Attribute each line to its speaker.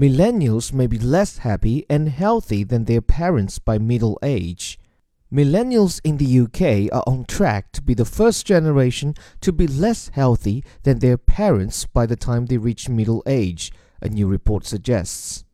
Speaker 1: millennials may be less happy and healthy than their parents by middle age. Millennials in the UK are on track to be the first generation to be less healthy than their parents by the time they reach middle age, a new report suggests.